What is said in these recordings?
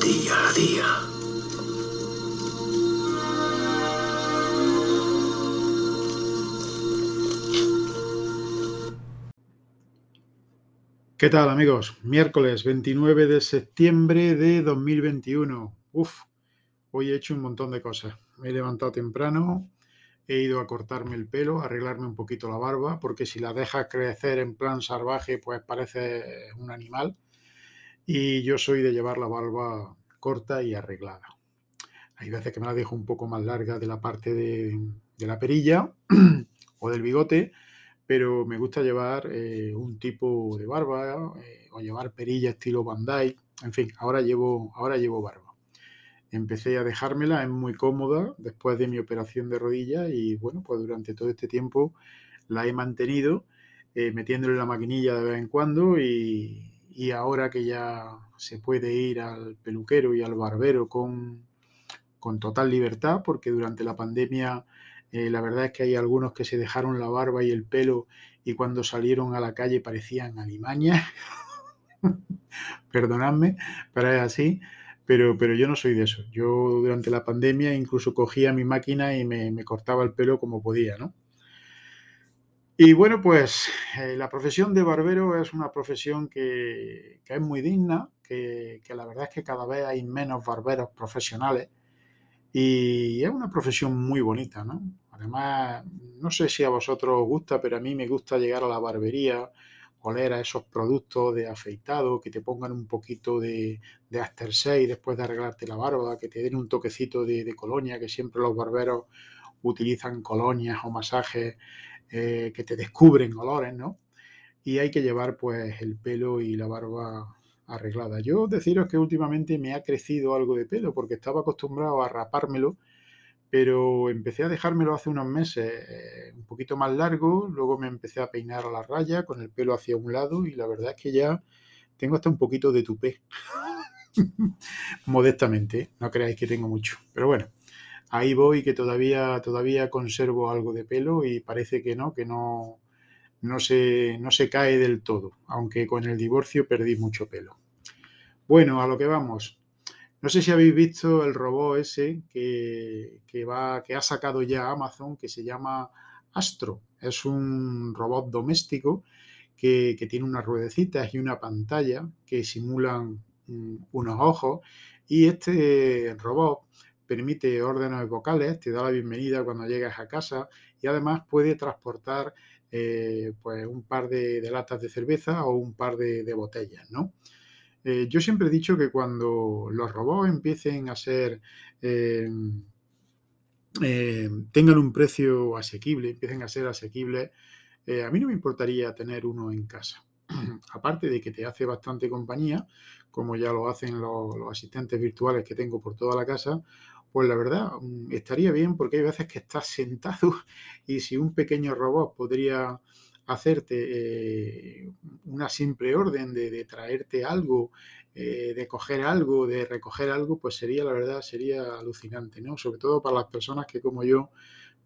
Día a día. ¿Qué tal amigos? Miércoles 29 de septiembre de 2021. Uf, hoy he hecho un montón de cosas. Me he levantado temprano, he ido a cortarme el pelo, a arreglarme un poquito la barba, porque si la dejas crecer en plan salvaje, pues parece un animal. Y yo soy de llevar la barba corta y arreglada. Hay veces que me la dejo un poco más larga de la parte de, la perilla o del bigote, pero me gusta llevar eh, un tipo de barba eh, o llevar perilla estilo Bandai. En fin, ahora llevo, ahora llevo barba. Empecé a dejármela, es muy cómoda después de mi operación de rodilla y bueno, pues durante todo este tiempo la he mantenido eh, metiéndole la maquinilla de vez en cuando y, y ahora que ya se puede ir al peluquero y al barbero con, con total libertad, porque durante la pandemia eh, la verdad es que hay algunos que se dejaron la barba y el pelo y cuando salieron a la calle parecían alimañas. Perdonadme, pero es así. Pero, pero yo no soy de eso. Yo durante la pandemia incluso cogía mi máquina y me, me cortaba el pelo como podía, ¿no? Y bueno, pues eh, la profesión de barbero es una profesión que, que es muy digna, que, que, la verdad es que cada vez hay menos barberos profesionales y es una profesión muy bonita, ¿no? Además, no sé si a vosotros os gusta, pero a mí me gusta llegar a la barbería, oler a esos productos de afeitado, que te pongan un poquito de, de after shave después de arreglarte la barba, que te den un toquecito de, de colonia, que siempre los barberos utilizan colonias o masajes eh, que te descubren olores, ¿no? Y hay que llevar pues el pelo y la barba arreglada. Yo deciros que últimamente me ha crecido algo de pelo porque estaba acostumbrado a rapármelo pero empecé a dejármelo hace unos meses eh, un poquito más largo, luego me empecé a peinar a la raya con el pelo hacia un lado y la verdad es que ya tengo hasta un poquito de tupé. Modestamente, no creáis que tengo mucho, pero bueno, ahí voy que todavía, todavía conservo algo de pelo y parece que no, que no, no, se, no se cae del todo, aunque con el divorcio perdí mucho pelo. Bueno, a lo que vamos. No sé si habéis visto el robot ese que, que, va, que ha sacado ya Amazon, que se llama Astro. Es un robot doméstico que, que tiene unas ruedecitas y una pantalla que simulan um, unos ojos. Y este robot permite órdenes vocales, te da la bienvenida cuando llegas a casa y además puede transportar eh, pues un par de, latas de cerveza o un par de, botellas, ¿no? Eh, yo siempre he dicho que cuando los robots empiecen a ser, eh, tengan un precio asequible, empiecen a ser asequibles, a mí no me importaría tener uno en casa. Aparte de que te hace bastante compañía, como ya lo hacen los asistentes virtuales que tengo por toda la casa, pues la verdad mm, estaría bien porque hay veces que estás sentado y si un pequeño robot podría hacerte eh, una simple orden de, traerte algo, eh, de coger algo, de recoger algo, pues sería, la verdad, sería alucinante, ¿no? Sobre todo para las personas que como yo,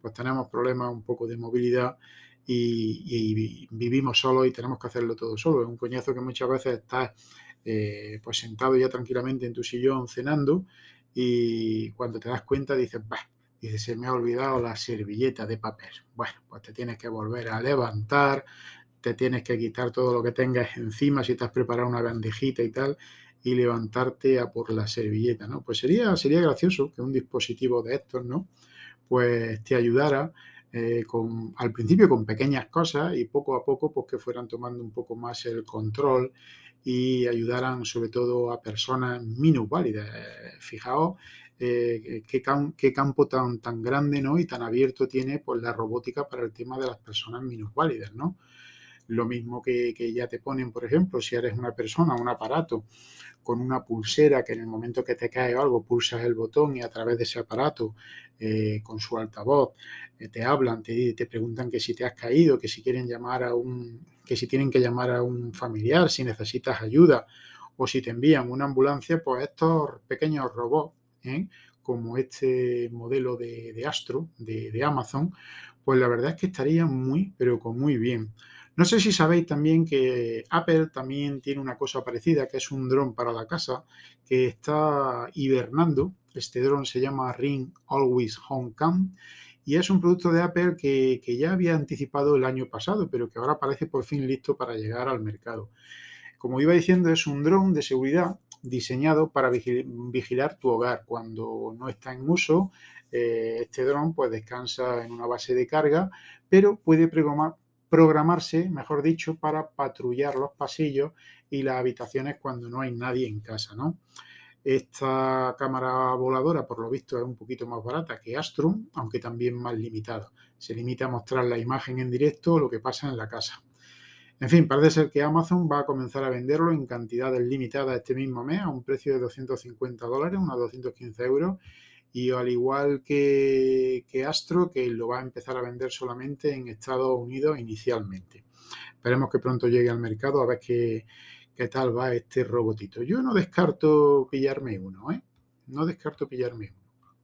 pues tenemos problemas un poco de movilidad y, y vivimos solos y tenemos que hacerlo todo solo. Es un coñazo que muchas veces estás eh, pues sentado ya tranquilamente en tu sillón cenando y cuando te das cuenta dices, bah, Dice, se me ha olvidado la servilleta de papel. Bueno, pues te tienes que volver a levantar, te tienes que quitar todo lo que tengas encima si te has preparado una bandejita y tal, y levantarte a por la servilleta, ¿no? Pues sería, sería gracioso que un dispositivo de estos, ¿no? Pues te ayudara eh, con, al principio con pequeñas cosas y poco a poco pues que fueran tomando un poco más el control y ayudaran sobre todo a personas minusválidas. Fijaos eh, qué, qué, campo tan, tan grande ¿no? y tan abierto tiene pues, la robótica para el tema de las personas minusválidas. ¿no? Lo mismo que, que, ya te ponen, por ejemplo, si eres una persona, un aparato con una pulsera que en el momento que te cae algo pulsas el botón y a través de ese aparato eh, con su altavoz eh, te hablan, te, te, preguntan que si te has caído, que si quieren llamar a un, que si tienen que llamar a un familiar, si necesitas ayuda o si te envían una ambulancia, pues estos pequeños robots ¿eh? como este modelo de, Astro de, de, Amazon, pues la verdad es que estaría muy, pero con muy bien. No sé si sabéis también que Apple también tiene una cosa parecida, que es un dron para la casa, que está hibernando. Este dron se llama Ring Always Home Cam y es un producto de Apple que, que, ya había anticipado el año pasado, pero que ahora parece por fin listo para llegar al mercado. Como iba diciendo, es un dron de seguridad diseñado para vigilar tu hogar. Cuando no está en uso, eh, este dron pues descansa en una base de carga, pero puede programarse, mejor dicho, para patrullar los pasillos y las habitaciones cuando no hay nadie en casa, ¿no? Esta cámara voladora, por lo visto, es un poquito más barata que Astrum, aunque también más limitada. Se limita a mostrar la imagen en directo lo que pasa en la casa. En fin, parece ser que Amazon va a comenzar a venderlo en cantidades limitadas este mismo mes a un precio de 250 dólares, unos 215 euros, y al igual que, Astro, que lo va a empezar a vender solamente en Estados Unidos inicialmente. Esperemos que pronto llegue al mercado a ver qué, qué tal va este robotito. Yo no descarto pillarme uno, ¿eh? No descarto pillarme uno.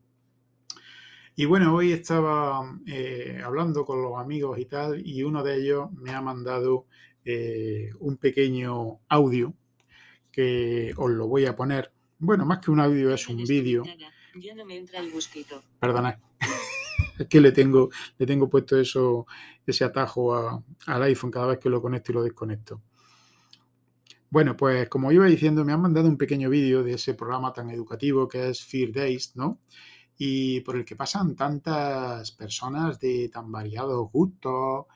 Y bueno, hoy estaba eh, hablando con los amigos y tal, y uno de ellos me ha mandado eh, un pequeño audio que os lo voy a poner. Bueno, más que un audio es un vídeo. Perdona. es que le tengo, le tengo puesto eso, ese atajo al iPhone cada vez que lo conecto y lo desconecto. Bueno, pues como iba diciendo, me han mandado un pequeño vídeo de ese programa tan educativo que es Fear Days, ¿no? y por el que pasan tantas personas de tan variados gustos,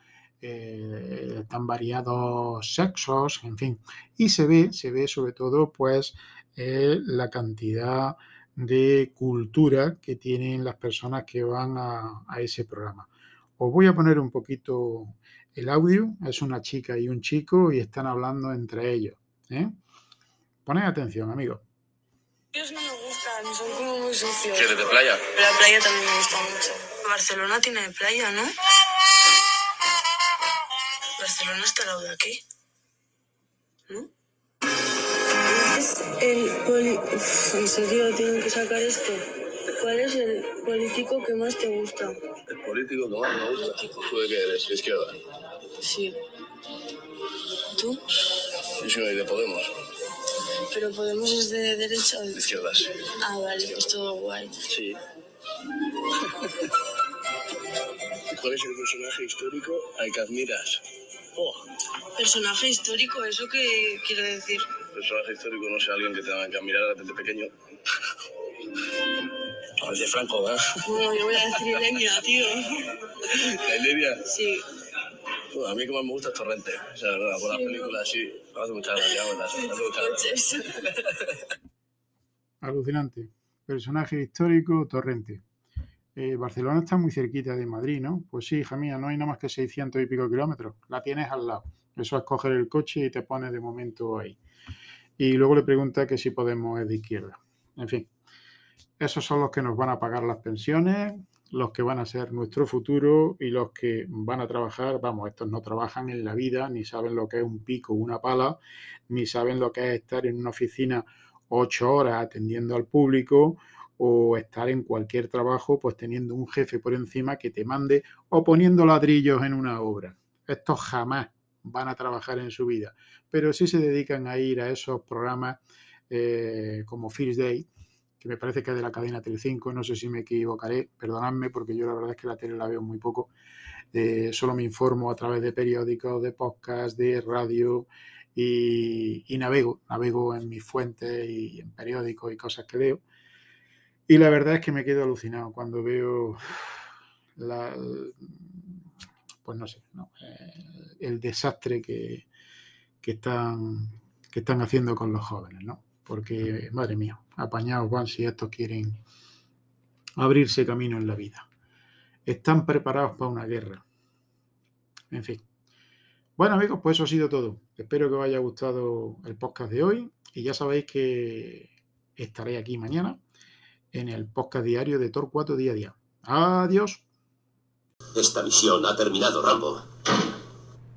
eh, tan variados sexos, en fin. Y se ve, se ve sobre todo, pues, eh, la cantidad de cultura que tienen las personas que van a, ese programa. Os voy a poner un poquito el audio. Es una chica y un chico y están hablando entre ellos. ¿eh? Poned atención, amigos son como muy sucios. ¿Quieres de playa? la playa también me gusta mucho. Barcelona tiene playa, ¿no? Barcelona está al lado de aquí. ¿No? Es el poli... en serio, tienen que sacar esto. ¿Cuál es el político que más te gusta? El político que más me gusta. ¿Tú de qué eres? ¿De izquierda? Sí. ¿Tú? Yo soy de Podemos. ¿Pero Podemos es de derecha o de izquierdas? Ah, vale, pues todo guay. Sí. ¿Cuál es el personaje histórico al que admiras? Oh. ¿Personaje histórico? ¿Eso qué quiere decir? Personaje histórico, no sé, alguien que tenga que admirar desde pequeño. De Franco, ¿verdad? No, yo voy a decir Ilenia, tío. ¿La Ilenia? Sí. a mí como me gusta es Torrente. O sea, verdad, por las películas sí. Me hace mucha gracia, Alucinante. Personaje histórico, Torrente. Eh, Barcelona está muy cerquita de Madrid, ¿no? Pues sí, hija mía, no hay nada más que 600 y pico kilómetros. La tienes al lado. Eso es coger el coche y te pones de momento ahí. Y luego le pregunta que si podemos ir de izquierda. En fin, esos son los que nos van a pagar las pensiones, los que van a ser nuestro futuro y los que van a trabajar, vamos, estos no trabajan en la vida, ni saben lo que es un pico, una pala, ni saben lo que es estar en una oficina ocho horas atendiendo al público o estar en cualquier trabajo pues teniendo un jefe por encima que te mande o poniendo ladrillos en una obra. Estos jamás van a trabajar en su vida, pero sí se dedican a ir a esos programas eh, como First Day, que me parece que es de la cadena Telecinco, no sé si me equivocaré, perdonadme porque yo la verdad es que la tele la veo muy poco, eh, solo me informo a través de periódicos, de podcast, de radio y, navego, navego en mis fuentes y en periódicos y cosas que leo. Y la verdad es que me quedo alucinado cuando veo pues no sé, eh, el desastre que, que, están, que están haciendo con los jóvenes, ¿no? Porque, madre mía, apañados van si estos quieren abrirse camino en la vida. Están preparados para una guerra. En fin. Bueno amigos, pues eso ha sido todo. Espero que os haya gustado el podcast de hoy y ya sabéis que estaré aquí mañana en el podcast diario de Tor 4 día a día. Adiós. Esta misión ha terminado, Rambo.